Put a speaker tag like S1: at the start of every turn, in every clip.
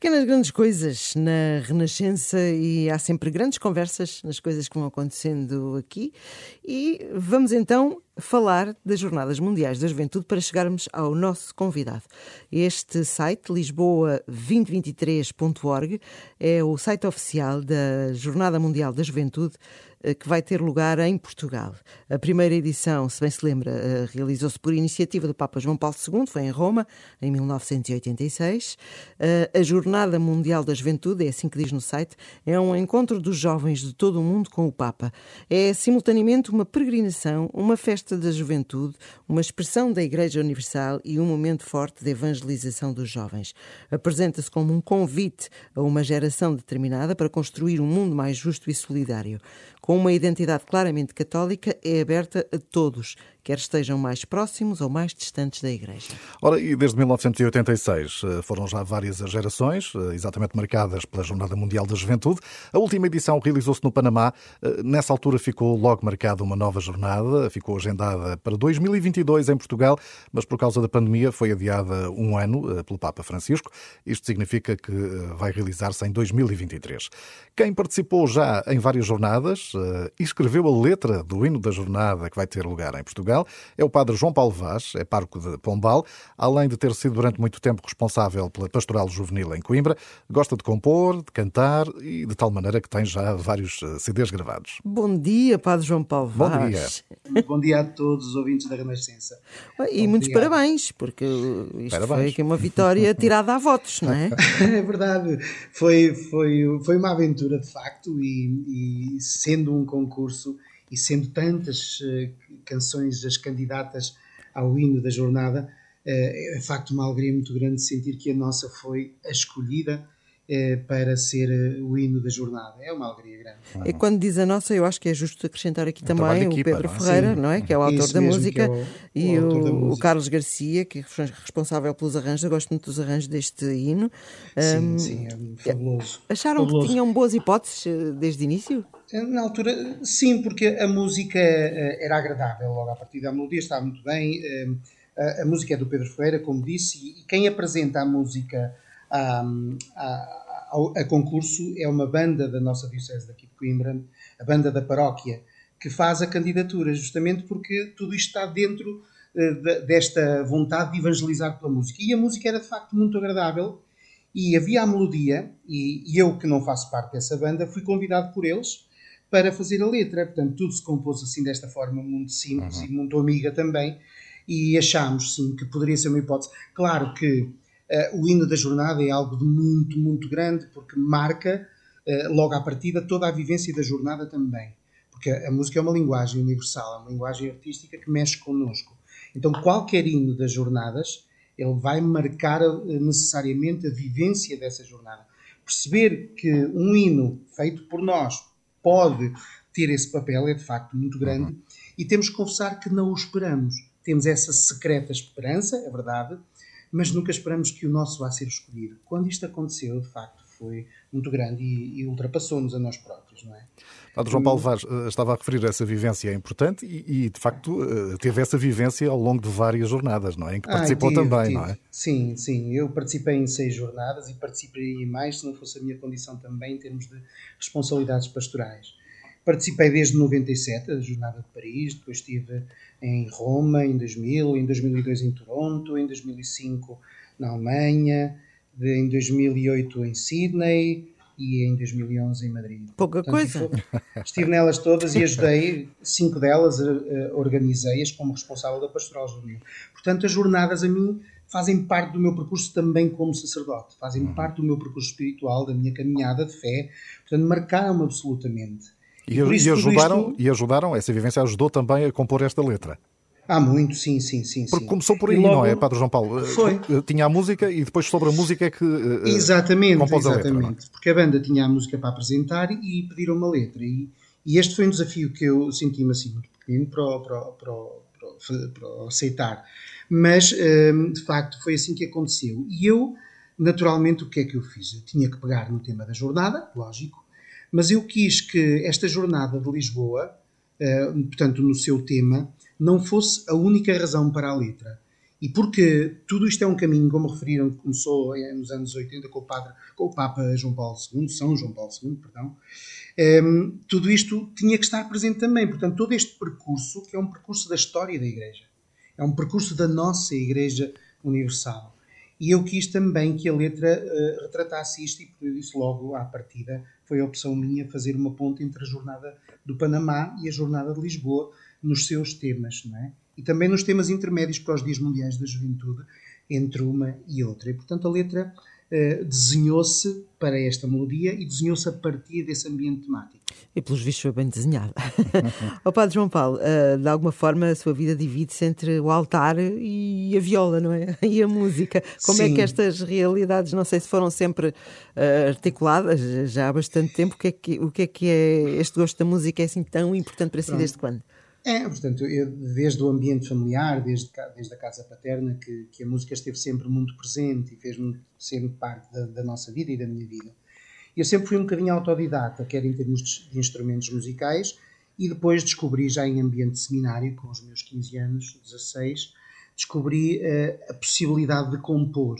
S1: Pequenas grandes coisas na Renascença e há sempre grandes conversas nas coisas que vão acontecendo aqui. E vamos então falar das Jornadas Mundiais da Juventude para chegarmos ao nosso convidado. Este site, lisboa2023.org, é o site oficial da Jornada Mundial da Juventude que vai ter lugar em Portugal. A primeira edição, se bem se lembra, eh, realizou-se por iniciativa do Papa João Paulo II, foi em Roma, em 1986. Eh, a Jornada Mundial da Juventude, é assim que diz no site, é um encontro dos jovens de todo o mundo com o Papa. É simultaneamente uma peregrinação, uma festa da juventude, uma expressão da Igreja Universal e um momento forte de evangelização dos jovens. Apresenta-se como um convite a uma geração determinada para construir um mundo mais justo e solidário com uma identidade claramente católica, é aberta a todos, quer estejam mais próximos ou mais distantes da Igreja.
S2: Ora, e desde 1986 eh, foram já várias gerações, eh, exatamente marcadas pela Jornada Mundial da Juventude. A última edição realizou-se no Panamá. Eh, nessa altura ficou logo marcada uma nova jornada, ficou agendada para 2022 em Portugal, mas por causa da pandemia foi adiada um ano pelo Papa Francisco. Isto significa que vai realizar-se em 2023. Quem participou já em várias jornadas e escreveu a letra do hino da jornada que vai ter lugar em Portugal Portugal é o padre João Paulo Vaz, é parco de Pombal, além de ter sido durante muito tempo responsável pela pastoral juvenil em Coimbra, gosta de compor, de cantar e de tal maneira que tem já vários eh, CDs gravados.
S1: Bom dia, padre João Paulo Vaz.
S2: Bom dia.
S3: Bom dia a todos os ouvintes da Renascença.
S1: E Bom muitos dia. parabéns, porque isto parabéns. foi aqui uma vitória tirada a votos, não é?
S3: é verdade. Foi, foi, foi uma aventura, de facto, e, e sendo um concurso e sendo tantas uh, canções as candidatas ao hino da jornada, uh, é de facto uma alegria muito grande sentir que a nossa foi a escolhida uh, para ser o hino da jornada. É uma alegria grande.
S1: E quando diz a nossa, eu acho que é justo acrescentar aqui também o Pedro não é? Ferreira, Sim. não é? Que é o autor Isso da música, é o, e o, o, música. Carlos Garcia, que é responsável pelos arranjos. Eu gosto muito dos arranjos deste hino.
S3: Sim, um, sim, é fabuloso.
S1: Acharam
S3: fabuloso.
S1: que tinham boas hipóteses desde o início?
S3: Na altura, sim, porque a música eh, era agradável logo a partir da melodia, estava muito bem. Eh, a, a música é do Pedro Ferreira, como disse, e quem apresenta a música a, a, a, concurso é uma banda da nossa Diocese daqui de Coimbra, a banda da paróquia, que faz a candidatura, justamente porque tudo isto está dentro eh, desta vontade de evangelizar pela música. E a música era de facto muito agradável e havia a melodia, e, e eu que não faço parte dessa banda, fui convidado por eles para fazer a letra. Portanto, tudo se compôs assim desta forma muito simples uhum. e muito amiga também. E achámos, sim, que poderia ser uma hipótese. Claro que uh, o hino da jornada é algo de muito, muito grande, porque marca uh, logo à partida toda a vivência da jornada também. Porque a, música é uma linguagem universal, é uma linguagem artística que mexe connosco. Então, qualquer hino das jornadas, ele vai marcar uh, necessariamente a vivência dessa jornada. Perceber que um hino feito por nós, pode ter esse papel é de facto muito grande uhum. e temos que confessar que não o esperamos. Temos essa secreta esperança, é verdade, mas nunca esperamos que o nosso vá ser escolhido. Quando isto aconteceu, de facto, foi muito grande e, e ultrapassou-nos a nós próprios, não é?
S2: Padre João Paulo Vaz eh, estava a referir a essa vivência importante e, e, de facto, eh, teve essa vivência ao longo de várias jornadas, não é? Em que participou ah, tive, também, tive. não é?
S3: Sim, sim. Eu participei em seis jornadas e participaria em mais se não fosse a minha condição também em termos de responsabilidades pastorais. Participei desde 97, a Jornada de Paris, depois estive em Roma em 2000, em 2002 em Toronto, em 2005 na Alemanha, em 2008 em Sydney, e em 2011 em Madrid.
S1: Pouca Portanto, coisa.
S3: Estive nelas todas e ajudei, cinco delas uh, organizei-as como responsável da Pastoral Juvenil. Portanto, as jornadas a mim fazem parte do meu percurso também como sacerdote, fazem uhum. parte do meu percurso espiritual, da minha caminhada de fé, portanto, marcaram-me absolutamente.
S2: E, e, e ajudaram, isto... e ajudaram, essa vivência ajudou também a compor esta letra.
S3: Há muito, sim, sim, sim.
S2: Porque começou por aí, logo... não é, Padre João Paulo?
S3: Foi.
S2: Eh, tinha a música e depois sobre a música é que uh,
S3: Exatamente, exatamente. A letra, é? Porque a banda tinha a música para apresentar e pediram uma letra. E, e este foi um desafio que eu senti-me assim muito pequeno para, para, para, para, aceitar. Mas, um, de facto, foi assim que aconteceu. E eu, naturalmente, o que é que eu fiz? Eu tinha que pegar no tema da jornada, lógico, mas eu quis que esta jornada de Lisboa, portanto, no seu tema, não fosse a única razão para a letra. E porque tudo isto é um caminho, como referiram, que começou nos anos 80 com o, padre, com o Papa João Paulo II, São João Paulo II, perdão, um, ehm, tudo isto tinha que estar presente também. Portanto, todo este percurso, que é um percurso da história da Igreja, é um percurso da nossa Igreja Universal. E eu quis também que a letra uh, retratasse isto, e por isso logo à partida foi a opção minha fazer uma ponte entre a jornada do Panamá e a jornada de Lisboa nos seus temas, não é? E também nos temas intermédios para os Dias Mundiais da Juventude, entre uma e outra. E, portanto, a letra uh, desenhou-se para esta melodia e desenhou-se a partir desse ambiente temático.
S1: E pelos vistos foi bem desenhada. o Padre João Paulo, uh, de alguma forma a sua vida divide-se entre o altar e a viola, não é? E a música. Como Sim. é que estas realidades, não sei se foram sempre uh, articuladas já há bastante tempo, o que, é que, o que é que é este gosto da música é assim tão importante para si Pronto. desde quando?
S3: É, portanto, eu, desde o ambiente familiar, desde, desde a casa paterna, que, que a música esteve sempre muito presente e fez sempre parte da, da nossa vida e da minha vida. Eu sempre fui um bocadinho autodidata, quer em termos de instrumentos musicais, e depois descobri, já em ambiente de seminário, com os meus 15 anos, 16, descobri uh, a possibilidade de compor.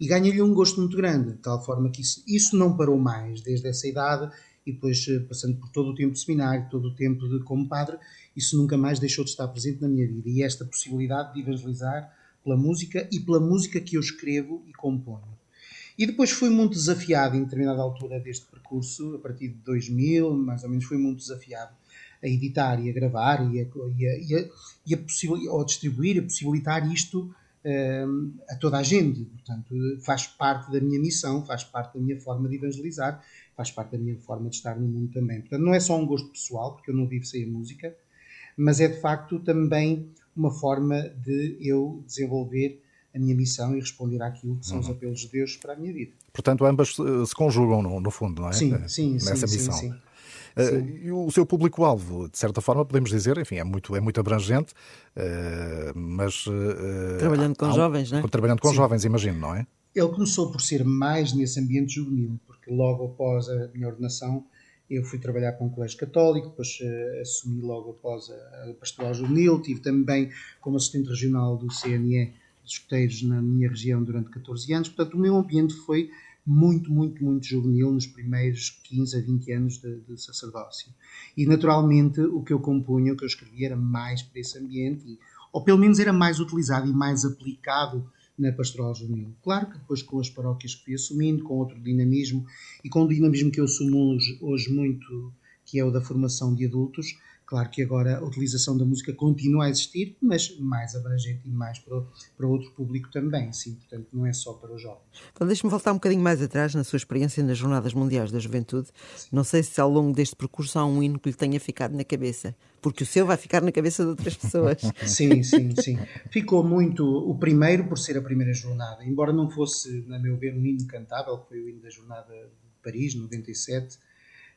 S3: E ganhei-lhe um gosto muito grande, de tal forma que isso, isso não parou mais desde essa idade, e depois uh, passando por todo o tempo de seminário, todo o tempo de como padre, isso nunca mais deixou de estar presente na minha vida. E esta possibilidade de evangelizar pela música e pela música que eu escrevo e componho. E depois fui muito desafiado em determinada altura deste percurso, a partir de 2000, mais ou menos, fui muito desafiado a editar e a gravar e a, e a, e a, e a ou distribuir, a possibilitar isto um, a toda a gente. Portanto, faz parte da minha missão, faz parte da minha forma de evangelizar, faz parte da minha forma de estar no mundo também. Portanto, não é só um gosto pessoal, porque eu não vivo sem a música, mas é de facto também uma forma de eu desenvolver a minha missão e responder àquilo que são uhum. os apelos de Deus para a minha vida.
S2: Portanto, ambas se conjugam no, no fundo, não é?
S3: Sim, sim, Nessa
S2: sim, missão.
S3: Sim, sim.
S2: Uh, e o seu público-alvo, de certa forma, podemos dizer, enfim, é muito, é muito abrangente, uh, mas. Uh,
S1: trabalhando com jovens, não é?
S2: Trabalhando com Sim. jovens, imagino, não é?
S3: Ele começou por ser mais nesse ambiente juvenil, porque logo após a minha ordenação eu fui trabalhar para um colégio católico, depois uh, assumi logo após a, a pastoral juvenil, tive também como assistente regional do CNE escuteiros na minha região durante 14 anos, portanto o meu ambiente foi muito, muito, muito juvenil nos primeiros 15 a 20 anos de, de sacerdócio. E naturalmente o que eu compunha, o que eu escrevia era mais para esse ambiente, e, ou pelo menos era mais utilizado e mais aplicado na pastoral juvenil. Claro que depois com as paróquias que fui assumindo, com outro dinamismo e com o dinamismo que eu assumo hoje, hoje muito, que é o da formação de adultos, Claro que agora a utilização da música continua a existir, mas mais abrangente e mais para, para outro público também, sim, portanto não é só para os jovens.
S1: Então deixe-me voltar um bocadinho mais atrás na sua experiência nas Jornadas Mundiais da Juventude. Sim. Não sei se ao longo deste percurso há um hino que lhe tenha ficado na cabeça, porque o seu vai ficar na cabeça de outras pessoas.
S3: sim, sim, sim. Ficou muito o primeiro por ser a primeira jornada, embora não fosse, na meu ver, um hino cantável, que foi o hino da jornada de Paris, 97,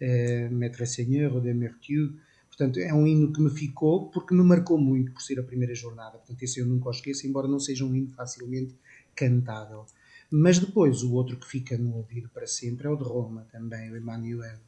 S3: eh, Maître Seigneur de Mertieu, Portanto, é um hino que me ficou porque me marcou muito por ser a primeira jornada. Portanto, esse eu nunca o esqueço, embora não seja um hino facilmente cantável. Mas depois, o outro que fica no ouvido para sempre é o de Roma também, o Emmanuel.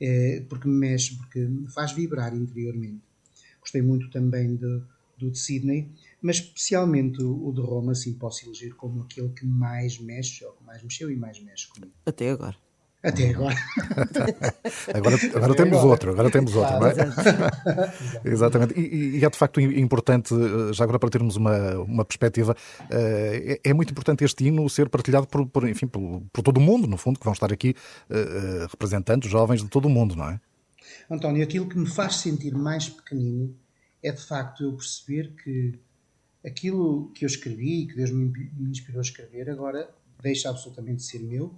S3: É, porque me mexe, porque me faz vibrar interiormente. Gostei muito também de, do de Sydney, mas especialmente o, de Roma, sim, posso eleger como aquele que mais mexe, ou que mais mexeu e mais mexe comigo.
S1: Até agora.
S3: Até agora.
S2: agora, agora temos agora. outro, agora temos outro, claro, não é? Exatamente. E, e, é de facto importante, eh, já agora para termos uma, uma perspectiva, eh, é, é muito importante este hino ser partilhado por, por enfim, por, por, todo o mundo, no fundo, que vão estar aqui uh, representantes jovens de todo o mundo, não é?
S3: António, aquilo que me faz sentir mais pequenino é de facto eu perceber que aquilo que eu escrevi, que Deus me inspirou a escrever, agora deixa absolutamente de ser meu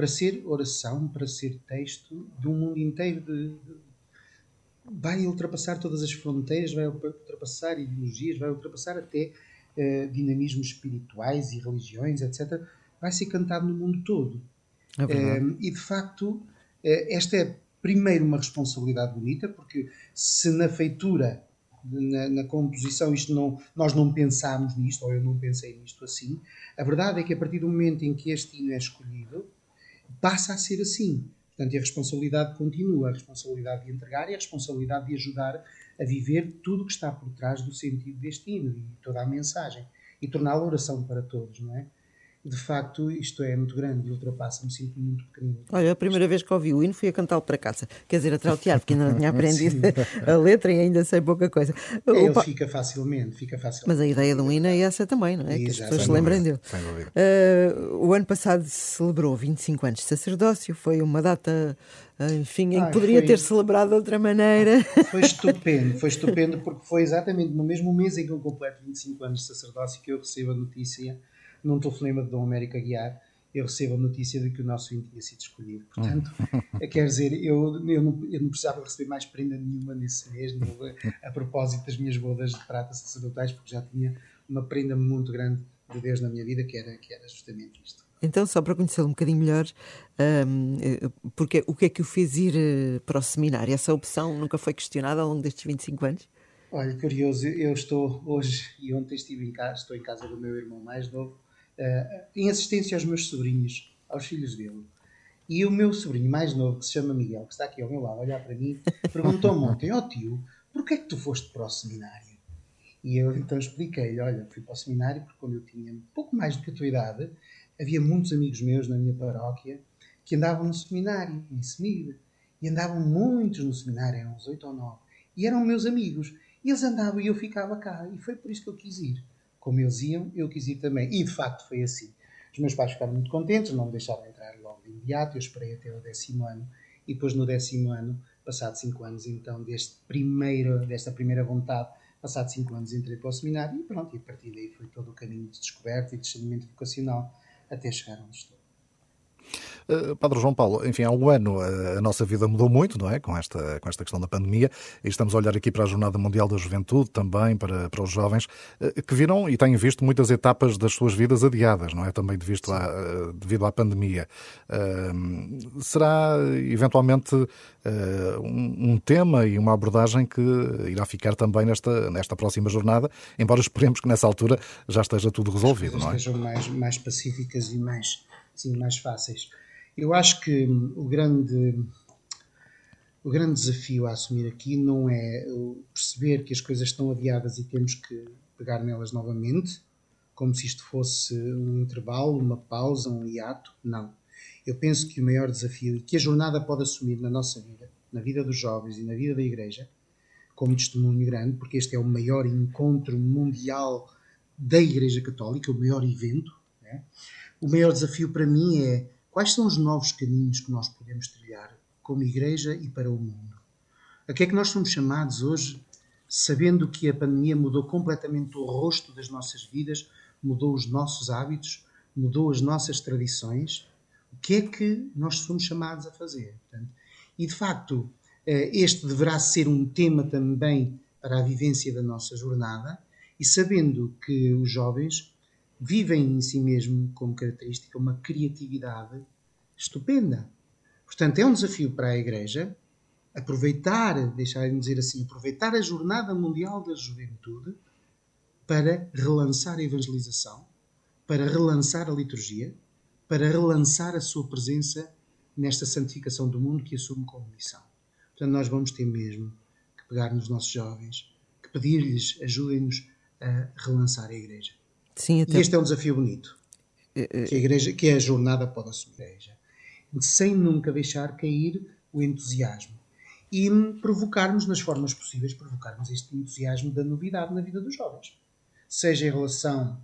S3: para ser oração, para ser texto de um mundo inteiro de, de, vai ultrapassar todas as fronteiras, vai ultrapassar ideologias, vai ultrapassar até uh, dinamismos espirituais e religiões, etc. Vai ser cantado no mundo todo. É uh, e de facto, uh, esta é primeiro uma responsabilidade bonita, porque se na feitura na, na, composição isto não, nós não pensámos nisto, ou eu não pensei nisto assim. A verdade é que a partir do momento em que este hino é escolhido, passa a ser assim. Portanto, a responsabilidade continua, a responsabilidade de entregar e a responsabilidade de ajudar a viver tudo o que está por trás do sentido deste hino e toda a mensagem. e torná-la oração para todos, não é? De facto, isto é muito grande e ultrapassa-me, sinto muito pequenino.
S1: Olha, a primeira vez que ouvi o hino fui a cantá-lo para casa, quer dizer, a trautear, porque ainda não tinha aprendido a letra e ainda sei pouca coisa.
S3: É, ele pa... fica facilmente, fica facilmente.
S1: Mas a ideia de um hino é essa também, não é? Exato. Que as pessoas se lembrem dele. Uh, o ano passado se celebrou 25 anos de sacerdócio, foi uma data enfim, em que poderia foi, ter celebrado de outra maneira.
S3: Foi estupendo, foi estupendo porque foi exatamente no mesmo mês em que eu completo 25 anos de sacerdócio que eu recebo a notícia num telefonema de Dom América Guiar, eu recebo a notícia de que o nosso hino tinha sido escolhido. Portanto, hum. quer dizer, eu, eu, não, eu não precisava receber mais prenda nenhuma nesse mês, no, a propósito das minhas bodas de prata sacerdotais, porque já tinha uma prenda muito grande de Deus na minha vida, que era, que era justamente isto.
S1: Então, só para conhecê-lo um bocadinho melhor, um, porque, o que é que o fez ir eh, para o seminário? Essa opção nunca foi questionada ao longo destes 25 anos?
S3: Olha, curioso, eu estou hoje e ontem estive em casa, estou em casa do meu irmão mais novo, em assistência aos meus sobrinhos, aos filhos dele. E o meu sobrinho mais novo, que se chama Miguel, que está aqui ao meu lado, a olhar para mim, perguntou-me ontem, ó oh, tio, porquê é que tu foste para o seminário? E eu então expliquei-lhe, olha, fui para o seminário porque quando eu tinha pouco mais do que a tua idade, havia muitos amigos meus na minha paróquia que andavam no seminário, em Semida. E andavam muitos no seminário, eram uns oito ou nove. E eram meus amigos. E eles andavam e eu ficava cá. E foi por isso que eu quis ir como eles iam, eu quis ir também. E de facto foi assim. Os meus pais ficaram muito contentes, não me deixaram entrar logo de imediato. Eu esperei até o décimo ano. E depois, no décimo ano, passado cinco anos, então, deste primeiro, desta primeira vontade, passado cinco anos, entrei para o seminário e pronto. E a partir daí foi todo o caminho de descoberta e de discernimento vocacional até chegar onde estou.
S2: Eh, Padre João Paulo, enfim, há um ano eh, a nossa vida mudou muito, não é? Com esta, com esta questão da pandemia. E estamos a olhar aqui para a Jornada Mundial da Juventude, também para, para os jovens, eh, que viram e têm visto muitas etapas das suas vidas adiadas, não é? Também devido à, devido à pandemia. Será, eventualmente, um tema e uma abordagem que irá ficar também nesta, nesta próxima jornada, embora esperemos que nessa altura já esteja tudo resolvido, não é?
S3: Estejam mais, mais pacíficas e mais, sim, mais fáceis. Eu acho que o grande, o grande desafio a assumir aqui não é perceber que as coisas estão adiadas e temos que pegar nelas novamente, como se isto fosse um intervalo, uma pausa, um hiato. Não. Eu penso que o maior desafio e que a jornada pode assumir na nossa vida, na vida dos jovens e na vida da Igreja, como testemunho grande, porque este é o maior encontro mundial da Igreja Católica, o maior evento. Né? O maior desafio para mim é Quais são os novos caminhos que nós podemos trilhar como Igreja e para o mundo? A que é que nós somos chamados hoje, sabendo que a pandemia mudou completamente o rosto das nossas vidas, mudou os nossos hábitos, mudou as nossas tradições? O que é que nós somos chamados a fazer? e de facto, eh, este deverá ser um tema também para a vivência da nossa jornada, e sabendo que os jovens vivem em si mesmo como característica uma criatividade estupenda. Portanto, é um desafio para a Igreja aproveitar, deixar-me dizer assim, aproveitar a Jornada Mundial da Juventude para relançar a evangelização, para relançar a liturgia, para relançar a sua presença nesta santificação do mundo que assume como missão. Portanto, nós vamos ter mesmo que pegar nos nossos jovens, que pedir-lhes, ajudem-nos a relançar a Igreja. Sim, até... E este é um desafio bonito é, é. que a, igreja, que a jornada pode assumir. Sem nunca deixar cair o entusiasmo e provocarmos nas formas possíveis provocarmos este entusiasmo da novidade na vida dos jovens, seja em relação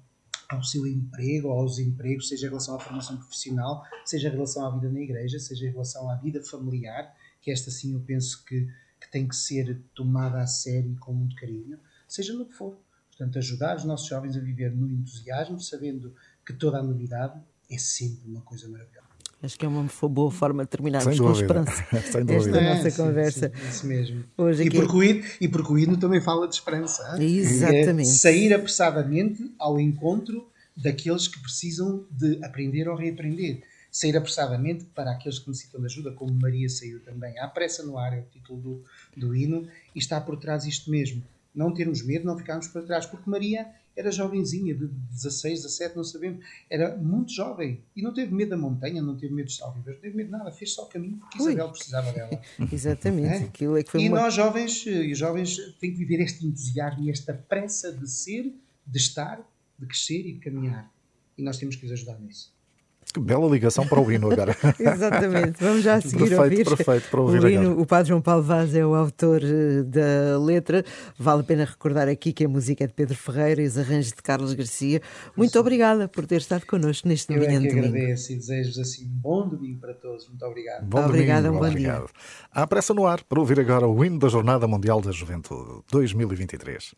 S3: ao seu emprego, aos empregos, seja em relação à formação profissional, seja em relação à vida na igreja, seja em relação à vida familiar, que esta sim eu penso que, que tem que ser tomada a sério e com muito carinho, seja no que for. Portanto, ajudar os nossos jovens a viver no entusiasmo, sabendo que toda a novidade é sempre uma coisa maravilhosa.
S1: Acho que é uma boa forma de terminarmos com esperança
S2: Sem dúvida.
S1: esta é, nossa sim, conversa.
S3: Sim, isso mesmo. Hoje aqui... e, porque o hino, e porque o hino também fala de esperança.
S1: Exatamente. É
S3: sair apressadamente ao encontro daqueles que precisam de aprender ou reaprender. Sair apressadamente para aqueles que necessitam de ajuda, como Maria saiu também. Há pressa no ar é o título do, do hino e está por trás isto mesmo não termos medo, não ficarmos para trás, porque Maria era jovenzinha, de 16, 17, não sabemos, era muito jovem e não teve medo da montanha, não teve medo de salvador, não teve medo de nada, fez só o caminho porque Ui. Isabel precisava dela.
S1: Exatamente, é? aquilo é que foi
S3: E
S1: uma...
S3: nós jovens, e os jovens têm que viver este entusiasmo e esta pressa de ser, de estar de crescer e de caminhar. E nós temos que os ajudar nisso.
S2: Que bela ligação para o hino agora.
S1: Exatamente. Vamos já seguir
S2: perfeito,
S1: ouvir.
S2: Perfeito, para ouvir
S1: o hino.
S2: agora.
S1: O Padre João Paulo Vaz é o autor eh, da letra. Vale a pena recordar aqui que a música é de Pedro Ferreira e os arranjos de Carlos Garcia. Muito Sim. obrigada por ter estado connosco neste
S3: Eu
S1: é
S3: que
S1: domingo.
S3: agradeço e desejo-vos assim um bom domingo para todos. Muito obrigado.
S2: Bom
S1: Obrigada,
S2: domingo,
S1: um bom
S2: obrigado.
S1: dia.
S2: Há pressa no ar para ouvir agora o hino da Jornada Mundial da Juventude 2023.